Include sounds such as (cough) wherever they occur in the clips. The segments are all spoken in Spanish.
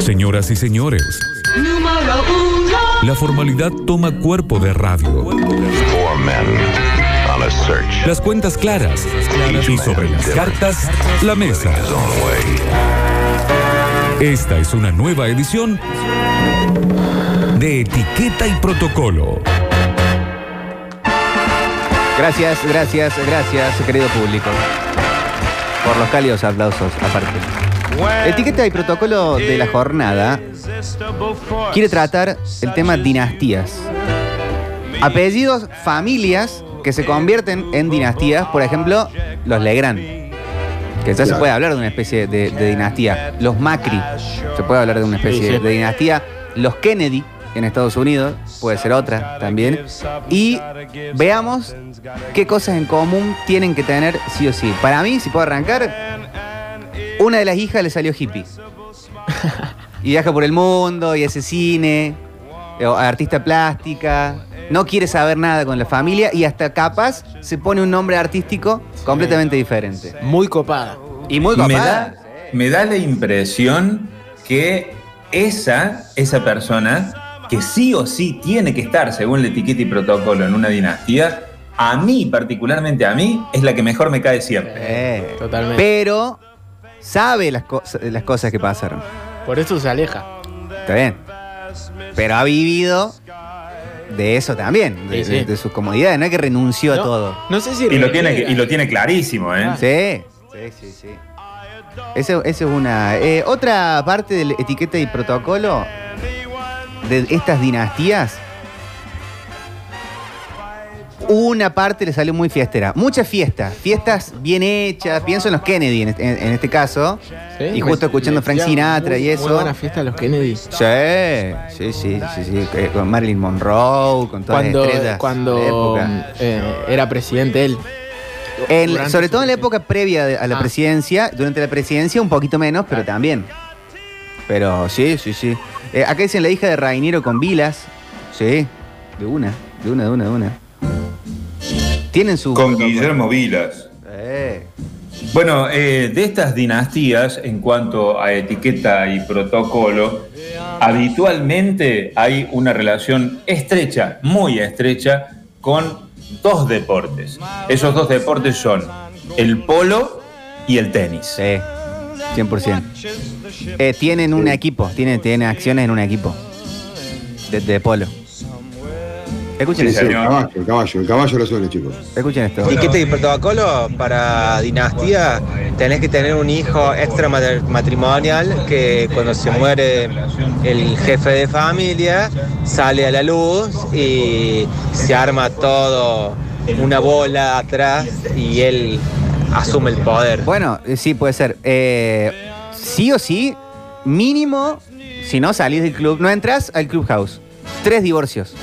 Señoras y señores, la formalidad toma cuerpo de radio. Las cuentas claras y sobre las cartas, la mesa. Esta es una nueva edición de Etiqueta y Protocolo. Gracias, gracias, gracias, querido público. Por los cálidos aplausos, aparte. Etiqueta y protocolo de la jornada quiere tratar el tema dinastías. Apellidos, familias que se convierten en dinastías, por ejemplo, los Legrand. Que ya se puede hablar de una especie de, de dinastía. Los Macri, se puede hablar de una especie Sí, sí. de dinastía. Los Kennedy en Estados Unidos, puede ser otra también. Y veamos qué cosas en común tienen que tener sí o sí. Para mí, si puedo arrancar, una de las hijas le salió hippie. (laughs) Y viaja por el mundo y hace cine, eh, artista plástica, no quiere saber nada con la familia y hasta capaz se pone un nombre artístico completamente diferente. Muy copada. Y muy me copada. da, me da la impresión que esa, esa persona, que sí o sí tiene que estar, según la etiqueta y protocolo, en una dinastía, a mí, particularmente a mí, es la que mejor me cae siempre. Eh, Totalmente. pero sabe las, co- las cosas que pasaron. Por eso se aleja. Está bien. Pero ha vivido de eso también, de, Sí, de- sí. de sus comodidades, no es que renunció a todo. No sé si. Y lo, tiene, y lo tiene clarísimo, ¿eh? Sí, sí, sí, sí. Eso, eso es una. eh, otra parte del etiqueta y protocolo de estas dinastías. Una parte le salió muy fiestera. Muchas fiestas. Fiestas bien hechas. Pienso en los Kennedy en este, en- en este caso. Sí, y justo me- escuchando me Frank Sinatra muy- y eso. Muy buena fiesta de los Kennedy. Sí, sí, sí, sí, sí, eh, Con Marilyn Monroe, con todas Cuando, las estrellas. de la cuando época. eh, era presidente él. En- Durante sobre su todo en la época previa de- a la Ah. presidencia, durante la presidencia un poquito menos, pero también. Pero sí, sí, sí. Eh, acá dicen la hija de Rainiero con Vilas. Sí, de una, de una, de una, de una. Tienen su. Con Guillermo Vilas. Eh, Bueno, eh, de estas dinastías, en cuanto a etiqueta y protocolo, habitualmente hay una relación estrecha, muy estrecha, con dos deportes. Esos dos deportes son el polo y el tenis. sí, 100%. Eh, tienen un equipo, tienen, tienen acciones en un equipo. De, de polo. Escuchen Sí, esto. El caballo, el caballo, el caballo lo suena, chicos. Escuchen esto. Y protocolo para dinastía, tenés que tener un hijo extra matrimonial que cuando se muere el jefe de familia sale a la luz y se arma todo una bola atrás y él asume el poder. Bueno, eh, sí, puede ser. Eh, sí o sí, mínimo, si no salís del club, no entras al clubhouse. Tres divorcios.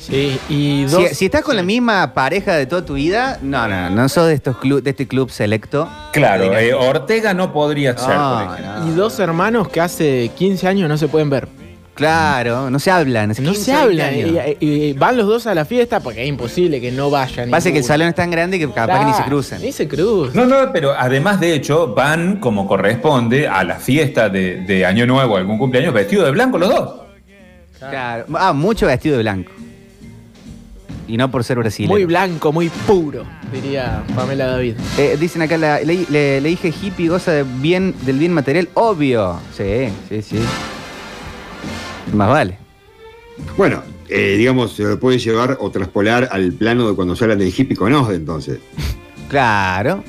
Sí, y Si, dos. si estás con la misma pareja de toda tu vida, no, no, no sos de estos club, de este club selecto. Claro, eh, Ortega no podría ser, Ah, por no. Y dos hermanos que hace 15 años no se pueden ver. Claro, no se hablan. hace No 15 se hablan. Y, y van los dos a la fiesta porque es imposible que no vayan. Pasa que el salón es tan grande que capaz que ni se Claro, cruzan. Ni se cruzan. No, no, pero además de hecho van como corresponde a la fiesta de, de Año Nuevo, algún cumpleaños, vestidos de blanco los dos. Claro. Ah, mucho vestido de blanco. Y no por ser brasileño. Muy blanco, muy puro, diría Pamela David. Eh, dicen acá, la, le, le- le dije hippie goza de bien, del bien material. Obvio. Sí, sí, sí. Más vale. Bueno, eh, digamos, se lo puede llevar o traspolar al plano de cuando se hablan del hippie con OSDE, entonces. (laughs) Claro.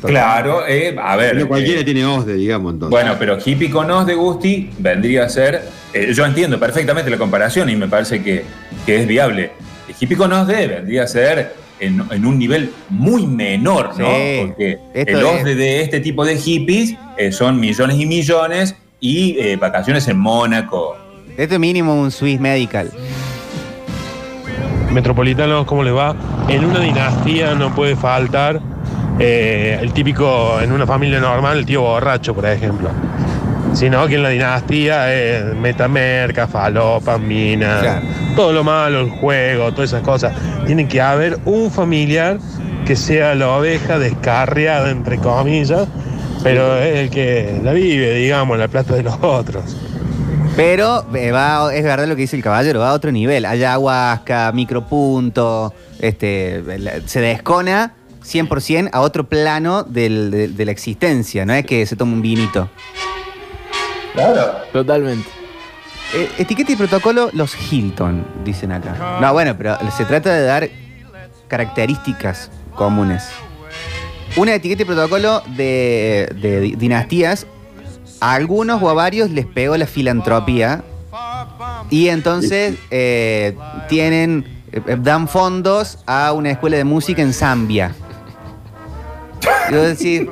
Claro, eh, a ver. No cualquiera eh, tiene OSDE, digamos, entonces. Bueno, pero hippie con os de Gusti vendría a ser. eh, yo entiendo perfectamente la comparación y me parece que, que es viable. El hippie con os de vendría a ser en, en un nivel muy menor, ¿no? Sí, Porque es- OSDE de este tipo de hippies eh, son millones y millones y eh, vacaciones en Mónaco. Esto es mínimo un Swiss Medical. Metropolitanos, ¿cómo les va? En una dinastía no puede faltar eh, el típico, en una familia normal, el tío borracho, por ejemplo. Sino que en la dinastía es metamerca, falopa, mina, Claro. todo lo malo, el juego, todas esas cosas. Tiene que haber un familiar que sea la oveja descarriada, entre comillas, pero es el que la vive, digamos, la plata de los otros. Pero eh, va, es verdad lo que dice el caballero, va a otro nivel. Ayahuasca, micropunto, este, la- se descona 100% a otro plano del- de, de la existencia. No es que se toma un vinito. Claro. Totalmente. Eh, etiqueta y protocolo, los Hilton, dicen acá. No, bueno, pero se trata de dar características comunes. Una etiqueta y protocolo de, de di- dinastías, a algunos o a varios les pegó la filantropía y entonces eh, tienen, eh, dan fondos a una escuela de música en Zambia. Y vos decís,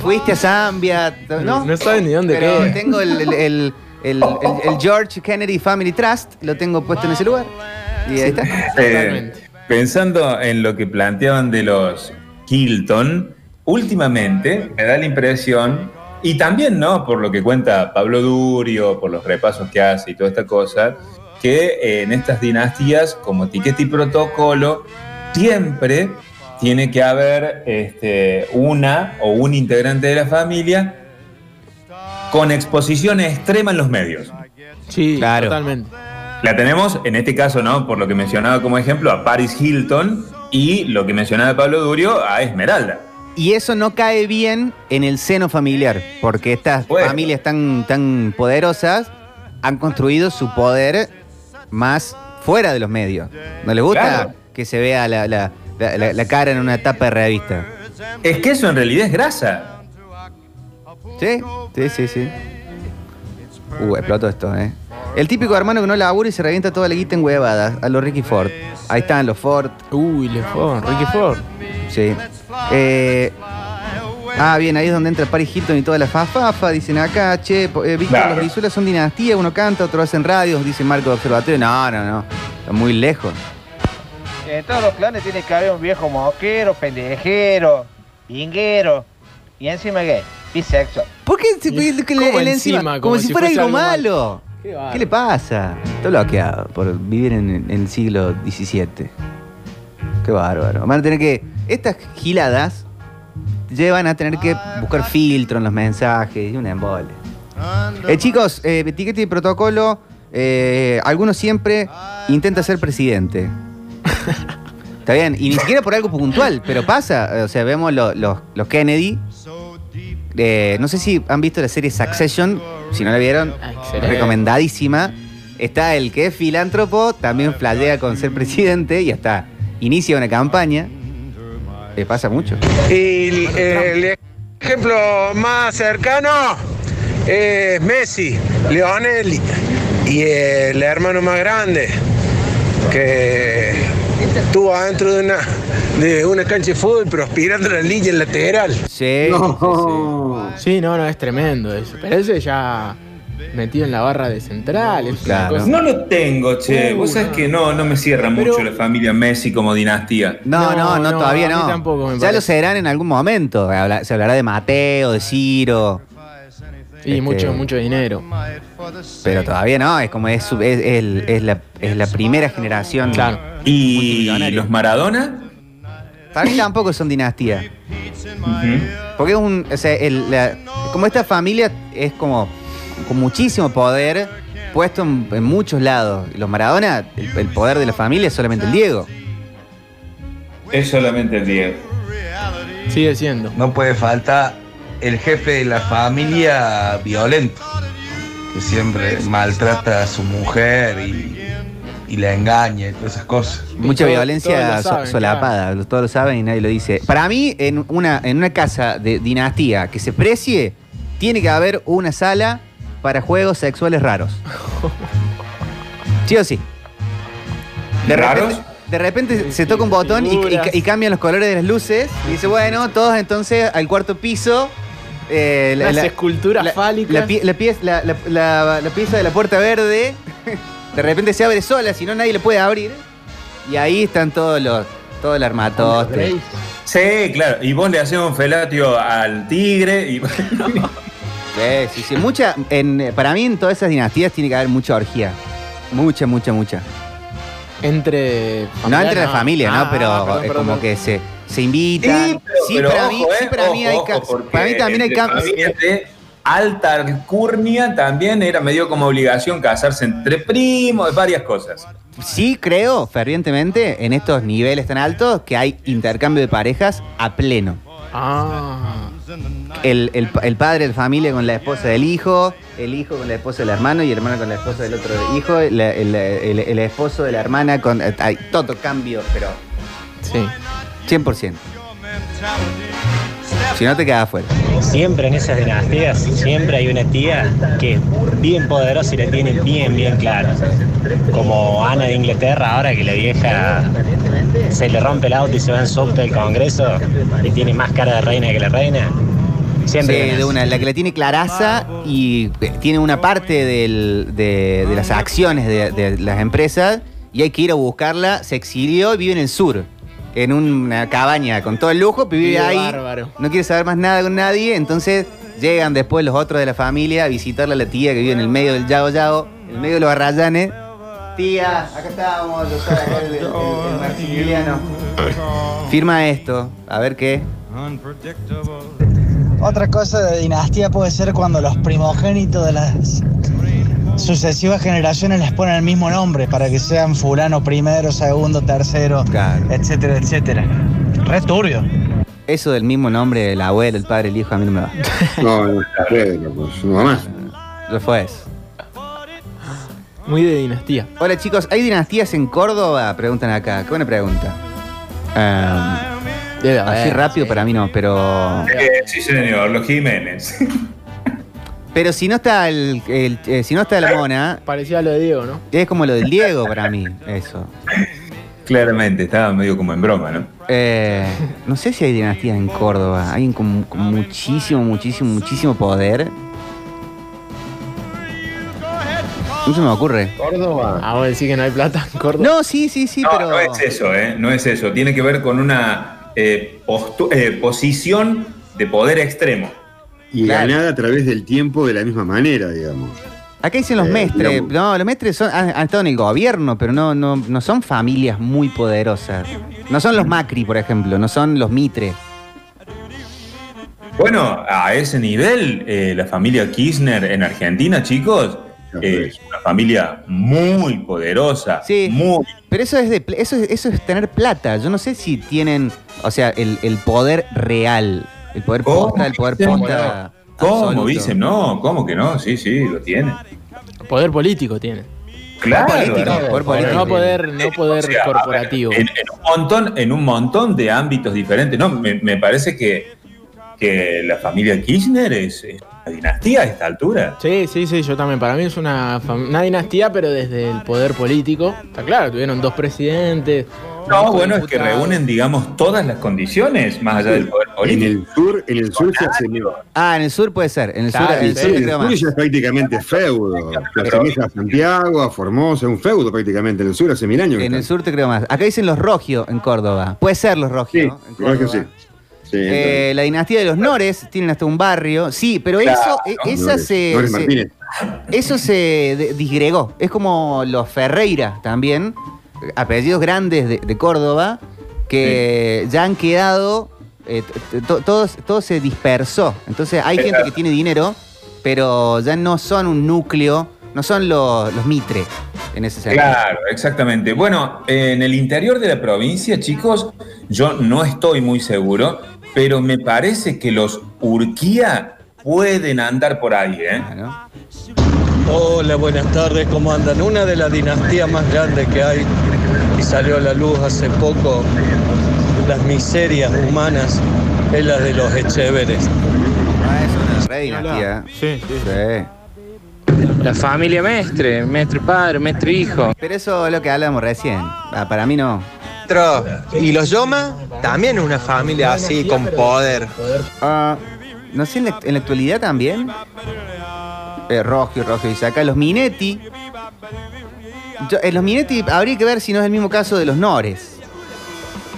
fuiste a Zambia, ¿no? No saben ni dónde Pero queda. tengo el, el- el- el- el- el George Kennedy Family Trust, lo tengo puesto en ese lugar. Y ahí está. Eh, pensando en lo que planteaban de los Hilton, últimamente me da la impresión, y también no por lo que cuenta Pablo Durio, por los repasos que hace y toda esta cosa, que en estas dinastías, como etiqueta y protocolo, siempre tiene que haber este, una o un integrante de la familia con exposición extrema en los medios. Sí, Claro. totalmente. La tenemos, en este caso, ¿no? Por lo que mencionaba como ejemplo, a Paris Hilton y lo que mencionaba Pablo Durio, a Esmeralda. Y eso no cae bien en el seno familiar, porque estas Bueno. familias tan, tan poderosas han construido su poder más fuera de los medios. ¿No les gusta Claro. que se vea la, la- la- la- la cara en una tapa de revista? Es que eso en realidad es grasa. ¿Sí? Sí, sí, sí. Uh, explotó esto, ¿eh? El típico hermano que no labura y se revienta toda la guita en huevadas, a los Ricky Ford. Ahí están los Ford, Uy, Le Ford, Ricky Ford. Sí. Eh, ah, bien, ahí es donde entra Paris Hilton y toda la fafafa. Dicen acá, che, eh, Víctor, Claro. los Brizuelas son dinastía, uno canta, otro hacen radios, dice Marco de Observatorio. No, no, no. Está muy lejos. En todos los clanes tiene que haber un viejo moquero, pendejero, vinguero y encima gay, bisexual. ¿Por qué se pide que le- ¿Cómo el encima? encima? Como, Como si, si fuera algo malo. Qué ¿Qué, bárbaro. le pasa? Está bloqueado por vivir en, en el siglo XVII. Qué bárbaro. Van a tener que. Estas giladas llevan a tener que buscar filtro en los mensajes y una embole. Eh, chicos, eh, etiqueta y protocolo. eh, algunos siempre intenta ser presidente. Está bien, y ni siquiera por algo puntual, pero pasa. O sea, vemos lo- los- los Kennedy. Eh, no sé si han visto la serie Succession. Si no la vieron, Ah, excelente. recomendadísima. Está el que es filántropo, también flashea con ser presidente y hasta inicia una campaña. Eh, pasa mucho. Y el ejemplo más cercano es Messi, Lionel y el hermano más grande que estuvo adentro de una, de una cancha de fútbol pero aspirando la línea lateral. Sí. No. Sí, no, no, es tremendo eso. Pero ese ya metido en la barra de central. Es una Claro. cosa- No lo tengo, che. Uh, Vos sabés no. que no, no me cierra Pero- mucho la familia Messi como dinastía. No, no, No, todavía no. tampoco me ya parece. lo serán en algún momento. Se hablará de Mateo, de Ciro. Y Este- mucho, mucho dinero. Pero todavía no, es como es, es, es la, es la primera generación. Claro. ¿Y los Maradona? Para mí tampoco son dinastía. Porque es un. O sea, el- la- como esta familia es como con muchísimo poder puesto en, en muchos lados. Los Maradona, el, el poder de la familia es solamente el Diego. Es solamente el Diego. Sigue siendo. No puede faltar el jefe de la familia violento, que siempre maltrata a su mujer y, y la engaña y todas esas cosas. Mucha Todo- violencia saben, solapada, todos lo saben y nadie lo dice. Para mí, en una, en una casa de dinastía que se precie, tiene que haber una sala para juegos sexuales raros. (laughs) ¿Sí o sí? De ¿Raros? repente, de repente se toca un botón y, y cambian los colores de las luces y dice, bueno, todos entonces al cuarto piso. Eh, Las esculturas la- fálicas. La, pie- la pieza, la- la- la- la pieza de la puerta verde, de repente se abre sola, si no nadie le puede abrir. Y ahí están todos los, todo el armatoste. Sí, claro. Y vos le haces un felatio al tigre y. (laughs) Sí, sí, sí. Mucha, en, para mí en todas esas dinastías tiene que haber mucha orgía. Mucha, mucha, mucha. Entre. No entre la familia, Ah, ¿no? Pero perdón, es perdón, como perdón. que se, se invitan. Sí, pero, pero para ojo, mí, eh, sí, para mí hay ojo, para mí también hay cambios. alta alcurnia también era medio como obligación casarse entre primos, varias cosas. Sí creo fervientemente en estos niveles tan altos que hay intercambio de parejas a pleno. Ah. El, el- el padre de familia con la esposa del hijo, el hijo con la esposa del hermano y el hermano con la esposa del otro hijo, el- el esposo de la hermana con... eh, Hay todo cambio, pero Sí. 100%. Si no te quedas afuera. Siempre en esas dinastías, siempre hay una tía que es bien poderosa y la tiene bien, bien clara. Como Ana de Inglaterra, ahora que la vieja se le rompe el auto y se va en subte del Congreso y tiene más cara de reina que la reina. Siempre Sí, de una, la que le tiene claraza y eh, tiene una parte del- de, de las acciones de, de las empresas y hay que ir a buscarla. Se exilió y vive en el sur, en una cabaña con todo el lujo, vive ahí. bárbaro. No quiere saber más nada con nadie, entonces llegan después los otros de la familia a visitarle a la tía que vive en el medio del Yao Yao, en el medio de los arrayanes. Tía, acá estamos, yo soy acá el, el- el Maximiliano. Firma esto, a ver qué. Otra cosa de dinastía puede ser cuando los primogénitos de las sucesivas generaciones les ponen el mismo nombre para que sean fulano primero, segundo, tercero, etcétera, etcétera. Re turbio. Eso del mismo nombre, el abuelo, el padre, el hijo, a mí no me va. (laughs) No, no, bueno, pues no más. Lo fue eso. Muy de dinastía. Hola chicos, ¿hay dinastías en Córdoba? Preguntan acá. Qué buena pregunta. Debe así rápido sí. para mí no, pero. Eh, sí, señor, los Jiménez. (laughs) Pero si no está el, el- eh, si no está la mona, Parecía lo de Diego, ¿no? es como lo del Diego para mí, eso. Claramente, estaba medio como en broma, ¿no? Eh, no sé si hay dinastías en Córdoba. Hay con, con muchísimo, muchísimo, muchísimo poder. No se me ocurre. Córdoba. Ah, vos decís que no hay plata en Córdoba. No, sí, sí, sí, no, pero. no es eso, ¿eh? No es eso. Tiene que ver con una eh, eh, posición de poder extremo. Y Claro. ganada a través del tiempo de la misma manera, digamos. Acá dicen los Eh, mestres. digamos. No, los mestres son- han, han estado en el gobierno, pero no, no, no son familias muy poderosas. No son los Macri, por ejemplo, no son los Mitre. Bueno, a ese nivel, eh, la familia Kirchner en Argentina, chicos, eh, es una familia muy poderosa. Sí. Muy. Pero eso es de eso es, eso es tener plata. Yo no sé si tienen, o sea, el, el poder real. El poder ¿Cómo posta, el poder posta. ¿Cómo dicen? No, ¿cómo que no? Sí, sí, lo tiene. Poder político tiene. Claro. político, poder político. no poder, no poder O sea, a ver, corporativo. en, en un montón, en un montón de ámbitos diferentes. No, me, me parece que, que la familia Kirchner es, es una dinastía a esta altura. Sí, sí, sí, yo también. Para mí es una, una dinastía, pero desde el poder político. Está claro, tuvieron dos presidentes. No, bueno, es que reúnen, digamos, todas las condiciones más allá del poder En político. el sur, en el sur se hace. Ah, en el sur puede ser. En el sur, Claro, en el sí, sur te el creo sur ya es prácticamente feudo. Se asemeja a Santiago, a Formosa, un feudo prácticamente. En el sur hace mil años. En el sur te creo más. Acá dicen los Rogio en Córdoba. Puede ser los Rogio. Sí, ¿no? En Córdoba. sí. Sí, Eh, la dinastía de los Nores tienen hasta un barrio. Sí, pero Claro, eso, eh, ¿no? esa Nores- se, Nores se- Martínez. eso se disgregó. Es como los Ferreira también, apellidos grandes de, de Córdoba, que ya han quedado, eh, todo se dispersó. Entonces hay gente que tiene dinero, pero ya no son un núcleo, no son los, los Mitre en ese sentido. Claro, exactamente. Bueno, en el interior de la provincia, chicos, yo no estoy muy seguro, pero me parece que los Urquía pueden andar por ahí, ¿eh? Claro. Hola, buenas tardes, ¿cómo andan? Una de las dinastías más grandes que hay salió a la luz hace poco, las miserias humanas, es la de los Echeveres. Ah, es una re dinastía. Sí, sí. Sí. La familia Mestre, Mestre padre, Mestre hijo. Pero eso es lo que hablamos recién. Ah, para mí no. Y los Yoma también es una familia así con poder. Ah, no sé, en la, en la actualidad también. Eh, Rogio, Rogio dice acá, los Minetti. Yo- en los Minetti habría que ver si no es el mismo caso de los Nores.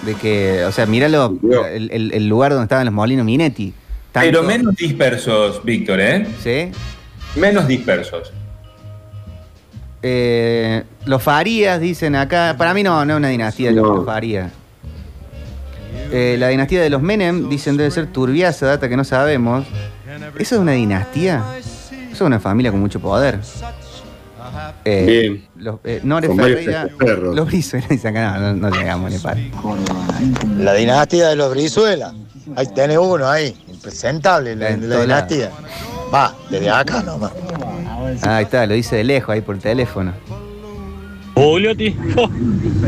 De que, o sea, míralo, el, el- el lugar donde estaban los molinos Minetti. Tanto- Pero menos dispersos, Víctor, ¿eh? ¿Sí? Menos dispersos. Eh, los Farías dicen acá. Para mí no, no es una dinastía de los, los Farías. Eh, la dinastía de los Menem, dicen, debe ser turbiaza, data que no sabemos. ¿Eso es una dinastía? Eso es una familia con mucho poder. Eh, Bien. Los, eh, Nore Con varios Ferreira, perros. los Brizuela dicen acá, no, no, no llegamos ni para. La dinastía de los Brizuela. Ahí tenés uno ahí, impresentable, la, dinastía. Va, desde acá nomás. Ah, ahí está, lo dice de lejos, ahí por teléfono. Juliotti, oh,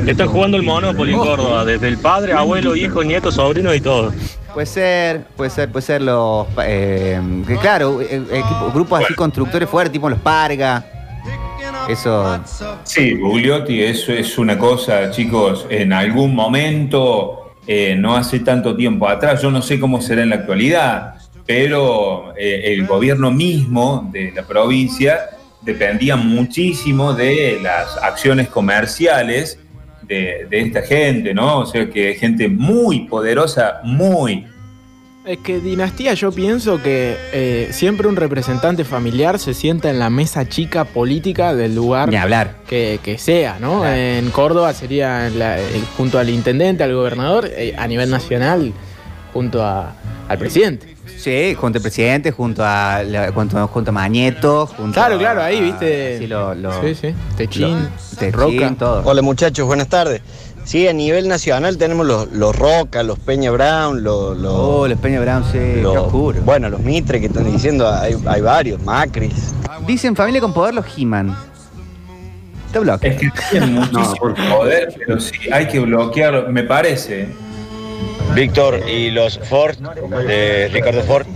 está jugando el Monopoly en Córdoba, desde el padre, abuelo, hijo, nieto, sobrino y todo. Puede ser, puede ser, puede ser los. eh, que claro, eh, equipo- grupos así constructores fuertes, tipo los Parga. Eso. Sí, Gugliotti, eso es una cosa, chicos, en algún momento, eh, no hace tanto tiempo atrás, yo no sé cómo será en la actualidad, pero eh, el gobierno mismo de la provincia dependía muchísimo de las acciones comerciales de, de esta gente, ¿no? O sea que gente muy poderosa, muy Es que dinastía yo pienso que eh, siempre un representante familiar se sienta en la mesa chica política del lugar Ni hablar. Que, que sea, ¿no? En Córdoba sería la- eh, junto al intendente, al gobernador, eh, a nivel nacional junto a- al presidente. Sí, junto al presidente, junto a, junto, junto a Mañeto, junto Claro, a- claro, ahí, viste. Sí, lo, lo- Sí, sí. Techín, lo- Techín, Roca. todo. Hola muchachos, buenas tardes. Sí, a nivel nacional tenemos los, los Roca, los Peña Brown, los... los Oh, los Peña Brown, sí, qué los- oscuro. Bueno, los Mitre que están diciendo, hay, hay varios, Macris. Dicen familia con poder los He-Man. Te bloquea. Es que tienen (laughs) muchísimo poder, pero sí, hay que bloquearlo, me parece. Víctor, ¿y los Ford de Ricardo Ford?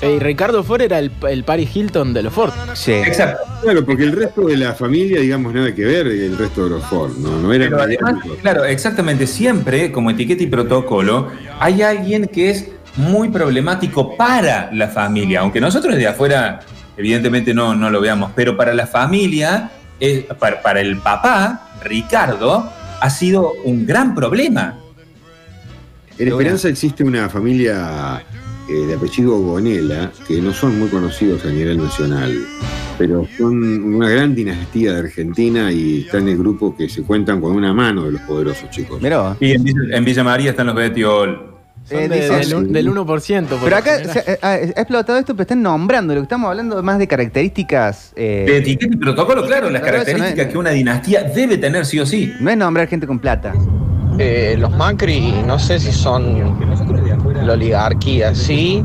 Sí, Ricardo Ford era el, el Paris Hilton de los Ford. Sí. Exacto. Claro, porque el resto de la familia, digamos, nada que ver el resto de los Ford, ¿no? No eran Pero además, claro, exactamente, siempre como etiqueta y protocolo, hay alguien que es muy problemático para la familia, aunque nosotros de afuera evidentemente no, no lo veamos, pero para la familia, eh, para, para el papá, Ricardo, ha sido un gran problema. En Esperanza existe una familia eh, de apellido Gonela que no son muy conocidos a nivel nacional, pero son una gran dinastía de Argentina y están en el grupo que se cuentan con una mano de los poderosos chicos. Mirá. Y en, Villa- en Villa María están los Betiol. Eh, de- dice- del, un- del 1%. por Pero acá se- eh, ha, ha explotado esto, pero están nombrando. Lo que estamos hablando más de características. eh, De etiqueta y protocolo, claro, las no características es- que una dinastía debe tener sí o sí. no es nombrar gente con plata. Eh, los Macri, no sé si son la oligarquía, sí.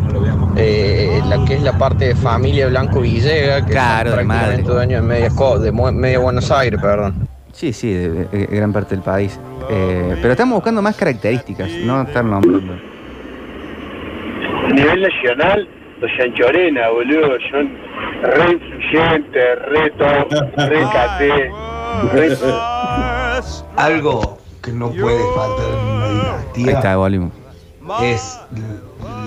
Eh, la que es la parte de familia Blanco Villega, que Claro, son prácticamente madre. dueños de media, de media Buenos Aires, perdón. Sí, sí, de, de- de gran parte del país. Eh, pero estamos buscando más características, no estar nombrando. A nivel nacional, los Chanchorena, boludo, son re influyentes, re top, re (laughs) caté, re... Algo que no puede faltar en una dinastía Ahí está, volvimos. es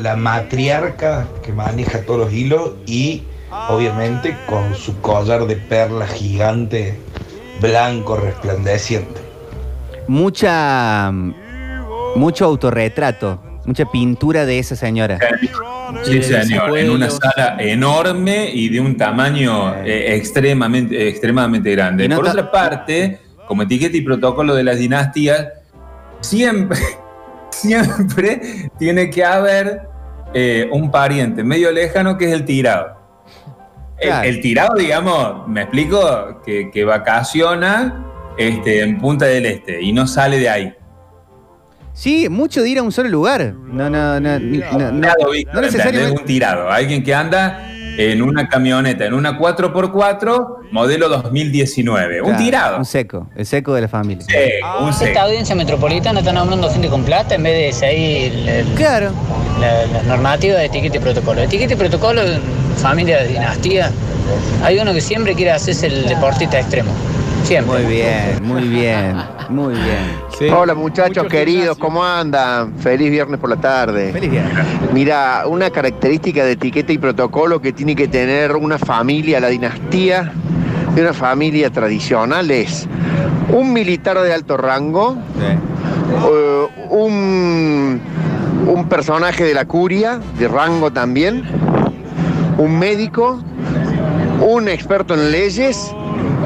la matriarca que maneja todos los hilos y obviamente con su collar de perla gigante blanco resplandeciente. Mucha. Mucho autorretrato, mucha pintura de esa señora. Sí, señor, en una sala enorme y de un tamaño eh, extremadamente, extremadamente grande. Y no Por otra parte, como etiqueta y protocolo de las dinastías, siempre, (laughs) siempre tiene que haber eh, un pariente medio lejano que es el tirado. El, Claro. el tirado, digamos, me explico, que, que vacaciona este, en Punta del Este y no sale de ahí. Sí, mucho de ir a un solo lugar. No, no, no. no, no, necesariamente. Un tirado. Alguien que anda en una camioneta, en una 4x4, modelo 2019. Un Claro, tirado. Un seco, el seco de la familia. Seco, un Esta seco. audiencia metropolitana está nombrando gente con plata en vez de seguir el- el- Claro. la, la normativa de etiqueta y protocolo. Etiqueta y protocolo en familia de dinastía. Hay uno que siempre quiere hacerse el deportista extremo. Siempre. Muy bien, muy bien, (laughs) muy bien. Sí. Hola muchachos Mucho queridos, gimnasio. ¿cómo andan? Feliz viernes por la tarde. Feliz día. Mira, una característica de etiqueta y protocolo que tiene que tener una familia, la dinastía de una familia tradicional es un militar de alto rango, eh, un, un personaje de la curia, de rango también, un médico, un experto en leyes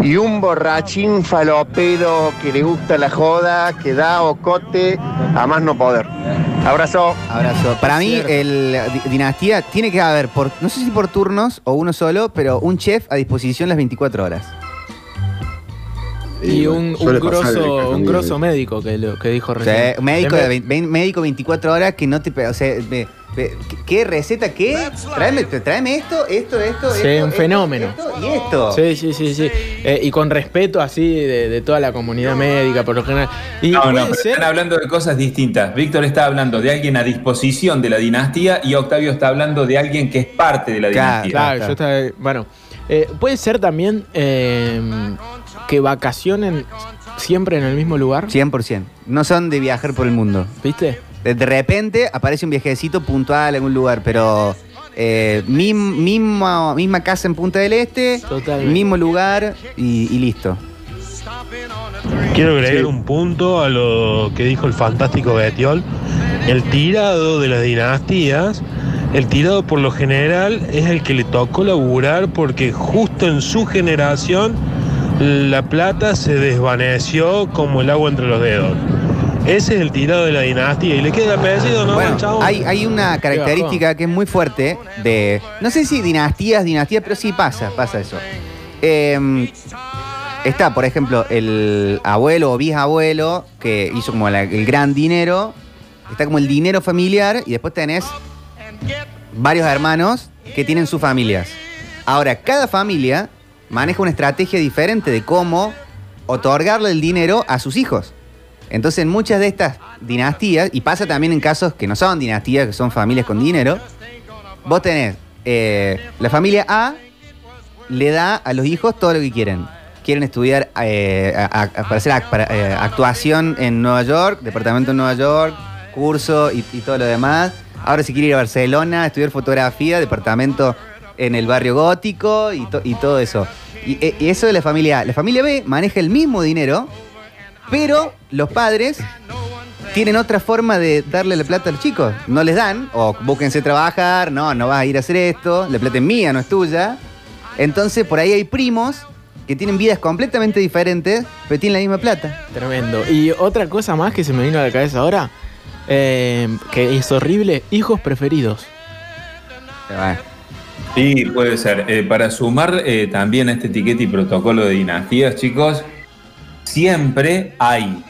y un borrachín falopero que le gusta la joda, que da ocote a más no poder. Abrazo. Abrazo. Para mí, el di- dinastía tiene que haber, por, no sé si por turnos o uno solo, pero un chef a disposición las 24 horas. Y un, un grosso, un grosso médico que, lo, que dijo O sea, recién. un médico, de médico 24 horas que no te... O sea, me- pe- ¿qué- ¿qué receta? ¿Qué? Tráeme, tráeme esto, esto, esto, Sí, esto, un fenómeno. esto y esto. Sí, sí, sí, sí. Eh, y con respeto así de, de toda la comunidad médica, por lo general. Y No, no, pero ser- están hablando de cosas distintas. Víctor está hablando de alguien a disposición de la dinastía y Octavio está hablando de alguien que es parte de la Claro, dinastía. Claro, yo estaba- bueno, eh, puede ser también eh, que vacacionen siempre en el mismo lugar, 100%. No son de viajar por el mundo. ¿viste? De, repente aparece un viajecito puntual en algún lugar, pero eh, mim- misma, misma casa en Punta del Este, Totalmente. mismo lugar y, y listo. Quiero agregar un punto a lo que dijo el fantástico Betiol. El tirado de las dinastías, el tirado por lo general es el que le tocó laburar porque justo en su generación la plata se desvaneció como el agua entre los dedos. Ese es el tirado de la dinastía y le queda el apellido, ¿no? Bueno, hay, hay una característica que es muy fuerte de. No sé si dinastías, dinastías, pero sí pasa, pasa eso. Eh, está, por ejemplo, el abuelo o bisabuelo que hizo como la- el gran dinero. Está como el dinero familiar y después tenés varios hermanos que tienen sus familias. Ahora, cada familia maneja una estrategia diferente de cómo otorgarle el dinero a sus hijos. Entonces, en muchas de estas dinastías, y pasa también en casos que no son dinastías, que son familias con dinero, vos tenés eh, la familia A le da a los hijos todo lo que quieren. Quieren estudiar eh, para hacer eh, actuación en Nueva York, departamento en Nueva York, curso y, todo lo demás. Ahora si quiere ir a Barcelona, estudiar fotografía, departamento en el barrio gótico y, to- y todo eso. Y, y eso de la familia A. La familia B maneja el mismo dinero, pero los padres tienen otra forma de darle la plata a los chicos. No les dan, o búsquense trabajar, no, no vas a ir a hacer esto, la plata es mía, no es tuya. Entonces por ahí hay primos que tienen vidas completamente diferentes, pero tienen la misma plata. Tremendo. Y otra cosa más que se me vino a la cabeza ahora, eh, que es horrible, hijos preferidos. Sí, puede ser. Eh, para sumar eh, también a este etiqueta y protocolo de dinastías, chicos, siempre hay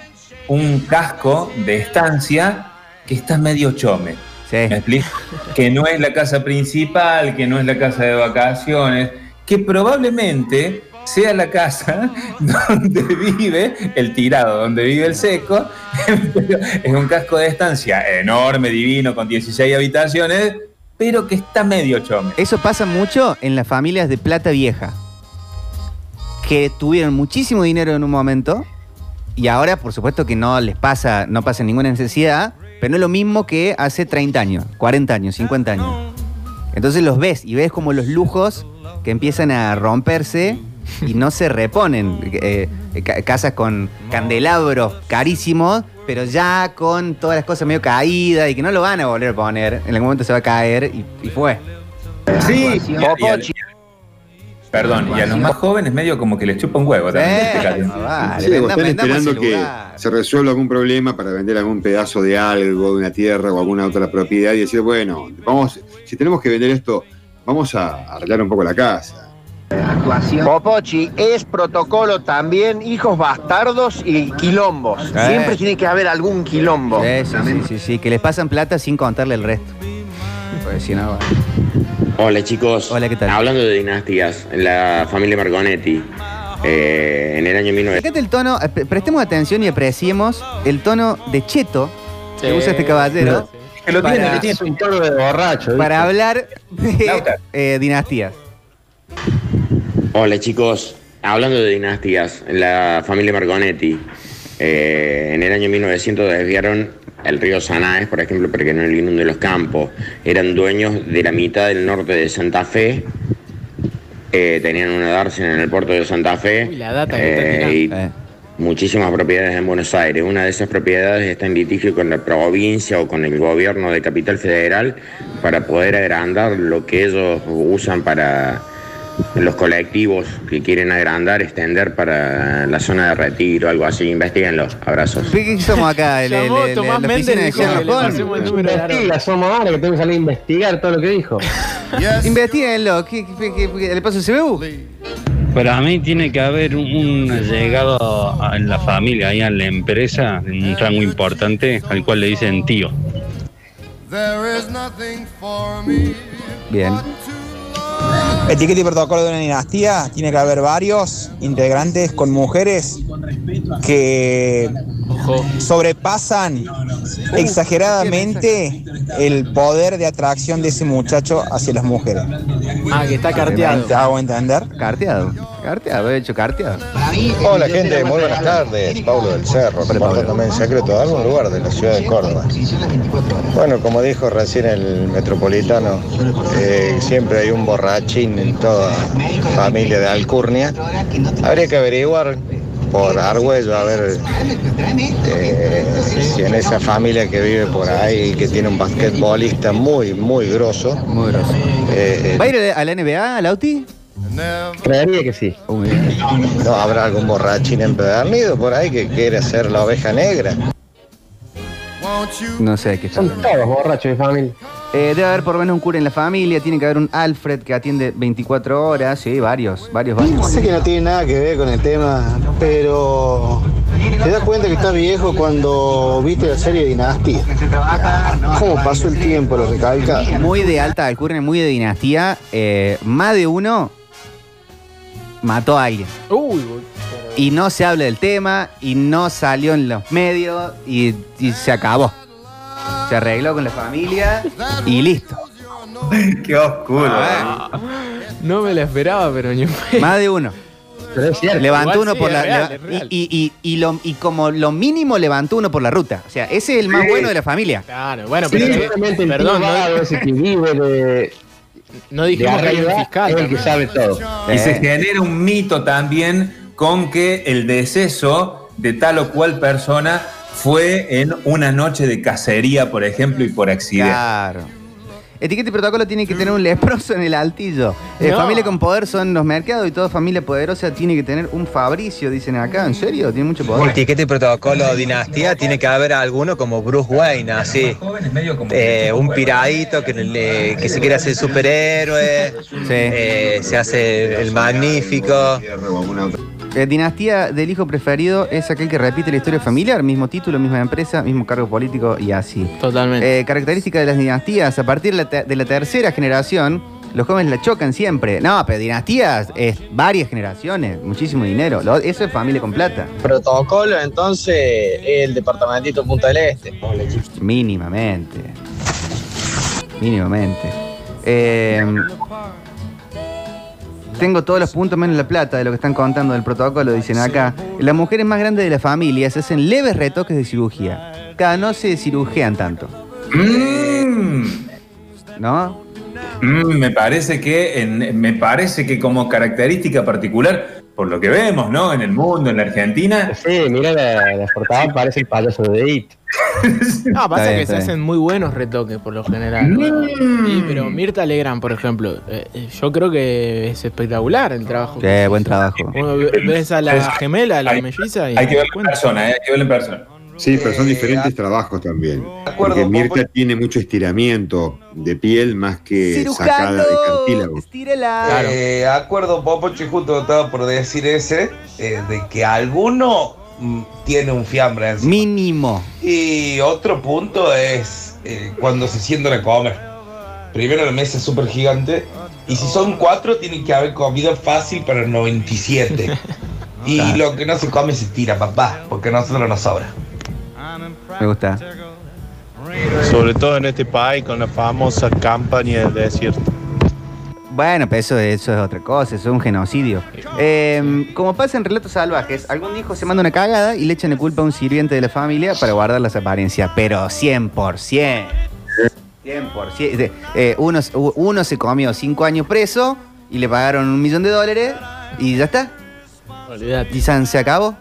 un casco de estancia que está medio chome. ¿Me explico? Que no es la casa principal, que no es la casa de vacaciones, que probablemente sea la casa (laughs) donde vive el tirado, donde vive el seco. (laughs) Pero es un casco de estancia enorme, divino, con 16 habitaciones, pero que está medio chome. Eso pasa mucho en las familias de plata vieja, que tuvieron muchísimo dinero en un momento y ahora, por supuesto, que no les pasa, no pasa ninguna necesidad, pero no es lo mismo que hace 30 años, 40 años, 50 años. Entonces los ves y ves como los lujos que empiezan a romperse y no se reponen. Eh, ca- casas con candelabros carísimos, pero ya con todas las cosas medio caídas y que no lo van a volver a poner. En algún momento se va a caer y, y fue. Sí, a- perdón, y a los más jóvenes medio como que les chupa un huevo también. Eh, fíjate. vale, Sí, están esperando que se resuelva algún problema para vender algún pedazo de algo, de una tierra o alguna otra propiedad y decir, bueno, vamos, si tenemos que vender esto, vamos a arreglar un poco la casa. Popochi, es protocolo también hijos bastardos y quilombos. Eh. Siempre tiene que haber algún quilombo. Sí, sí, sí, sí, sí, que les pasan plata sin contarle el resto. Pues si no, Hola chicos. Hola, ¿qué tal? Hablando de dinastías, la familia Margonetti, eh, en el año 1900. Fíjate el tono, eh, pre- prestemos atención y apreciemos el tono de cheto que usa este caballero. Que lo tiene, para- que tiene un toro de borracho. Para hablar de eh, dinastías. Hola chicos. Hablando de dinastías, la familia Margonetti, eh, en el año 1900 desviaron el río Sanaes, por ejemplo, para que no le inunde los campos. Eran dueños de la mitad del norte de Santa Fe. eh, tenían una dársena en el puerto de Santa Fe. Uy, la data que está eh, y tirando. muchísimas propiedades en Buenos Aires. Una de esas propiedades está en litigio con la provincia o con el gobierno de Capital Federal para poder agrandar lo que ellos usan para los colectivos que quieren agrandar, extender para la zona de retiro, algo así. Investíguenlo. Abrazos. ¿Qué somos acá? (laughs) El- el- Llamó el- Tomás la Méndez y de. Investiga, somos ahora que tengo que salir a investigar todo lo que dijo. (laughs) Investíguenlo. ¿Qué, qué, qué- qué- ¿Le paso el CBU? Para mí tiene que haber un, un llegado a- en la familia, ahí en la empresa, en un rango importante, al cual le dicen tío. Bien. Etiqueta y protocolo de una dinastía tiene que haber varios integrantes con mujeres que sobrepasan exageradamente el poder de atracción de ese muchacho hacia las mujeres. Ah, que está carteado. ¿Te hago entender? Carteado. Carteado, he hecho carteado. Hola gente, muy buenas tardes. Pablo del Cerro, reportándome en secreto de algún lugar de la ciudad de Córdoba. Bueno, como dijo recién el metropolitano, eh, siempre hay un borrachín en toda familia de Alcurnia. Habría que averiguar por Argüello a ver eh, si en esa familia que vive por ahí, que tiene un basquetbolista muy, muy grosso. Muy grosso. Eh, ¿Va a ir a la NBA, Lauti? Creería que sí. No habrá algún borrachín empedernido por ahí que quiere ser la oveja negra. No sé qué Son todos borrachos de familia. Eh, debe haber por lo menos un cura en la familia, tiene que haber un Alfred que atiende 24 horas, sí, varios, varios, varios. Sé que no tiene nada que ver con el tema, pero te das cuenta que estás viejo cuando viste la serie Dinastía. ¿Cómo pasó el tiempo? Lo recalca. Muy de alta alcurnia, muy de dinastía. eh, más de uno mató a alguien. Uy, Y no se habla del tema, y no salió en los medios, y, y se acabó. Se arregló con la familia y listo. (laughs) Qué oscuro. Ah, No me la esperaba, pero ni Más de uno. Pero es cierto. Levantó Igual uno sí, por la. real, leva- y, y- y- y lo- y como lo mínimo levantó uno por la ruta. O sea, ese es el más bueno de la familia. Claro, bueno, Sí, pero. el perdón, tío vago ese que vive de, no dijimos que hay un fiscal. es el que sabe todo. Y se genera un mito también con que el deceso de tal o cual persona fue en una noche de cacería, por ejemplo, y por accidente. Claro. Etiqueta y protocolo tiene que tener un leproso en el altillo. Eh, No. Familia con poder son los mercados y toda familia poderosa tiene que tener un Fabricio, dicen acá. ¿En serio? Tiene mucho poder. Etiqueta y protocolo dinastía tiene que haber alguno como Bruce Wayne, así. Eh, un piradito que, le- que se quiere hacer superhéroe, eh, se hace el magnífico. Eh, dinastía del hijo preferido es aquel que repite la historia familiar, mismo título, misma empresa, mismo cargo político y así. Totalmente. Eh, característica de las dinastías, a partir de la, de la tercera generación, los jóvenes la chocan siempre. No, pero dinastías es varias generaciones, muchísimo dinero. Lo- eso es familia con plata. Protocolo, entonces, el departamentito Punta del Este. Mínimamente. Mínimamente. Eh, tengo todos los puntos menos la plata de lo que están contando del protocolo, dicen acá. Las mujeres más grandes de la familia se hacen leves retoques de cirugía. Cada no se cirujean tanto. Mm. ¿No? Mm, me parece que en- me parece que como característica particular, por lo que vemos, ¿no? En el mundo, en la Argentina. Sí, mira la, la portada, parece el payaso de It. (laughs) No, pasa bien, que se hacen muy buenos retoques por lo general. Mm. Sí, pero Mirta Legrand, por ejemplo, eh, eh, yo creo que es espectacular el trabajo. Sí, buen trabajo. Uno ves a la gemela, a la Hay- melliza y Hay que das en persona, ¿eh? Hay que verlo en persona. Sí, pero son diferentes trabajos también. Porque Mirta tiene mucho estiramiento de piel más que sacada de cartílago. Estírela. Eh, acuerdo, Popochi, justo estaba por decir ese, eh, de que alguno mm, tiene un fiambre encima. Mínimo. Y otro punto es eh, cuando se sientan a comer. Primero la mesa es súper gigante. Y si son cuatro, tiene que haber comida fácil para 97. (laughs) y Claro. lo que no se come se tira, papá, porque a nosotros nos sobra. Me gusta. Sobre todo en este país con la famosa campaña del desierto. Bueno, pero eso, eso es otra cosa, eso es un genocidio. Eh, como pasa en Relatos Salvajes, algún hijo se manda una cagada y le echan la culpa a un sirviente de la familia para guardar las apariencias, pero 100%. 100%. Eh, uno, uno se comió cinco años preso y le pagaron un millón de dólares y ya está. ¿Y San se acabó?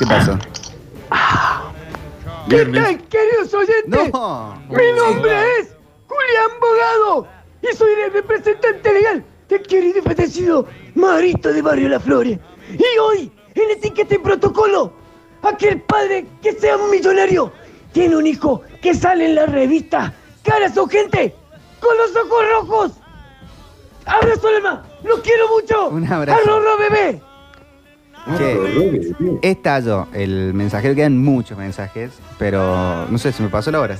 ¿Qué pasó? ¿Qué tal, queridos oyentes? No. Mi nombre es Julián Bogado y soy el representante legal del querido y fallecido Marito de Barrio Las Flores. Y hoy, en etiqueta y protocolo, aquel padre que sea un millonario tiene un hijo que sale en la revista Cara a su gente con los ojos rojos. ¡Abrazo, alma! ¡Los quiero mucho! Un abrazo. ¡Arrorro, bebé! Che, estallo el mensajero, quedan muchos mensajes, pero no sé, se me pasó la hora.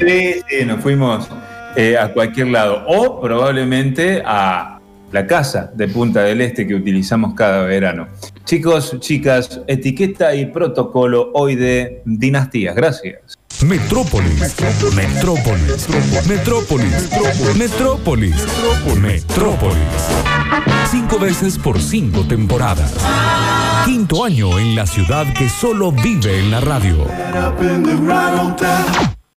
Sí, sí, nos fuimos eh, a cualquier lado. O probablemente a la casa de Punta del Este que utilizamos cada verano. Chicos, chicas, etiqueta y protocolo hoy de dinastías. Gracias. Metrópolis, Metrópolis, Metrópolis, Metrópolis, Metrópolis. Cinco veces por cinco temporadas. Quinto año en la ciudad que solo vive en la radio.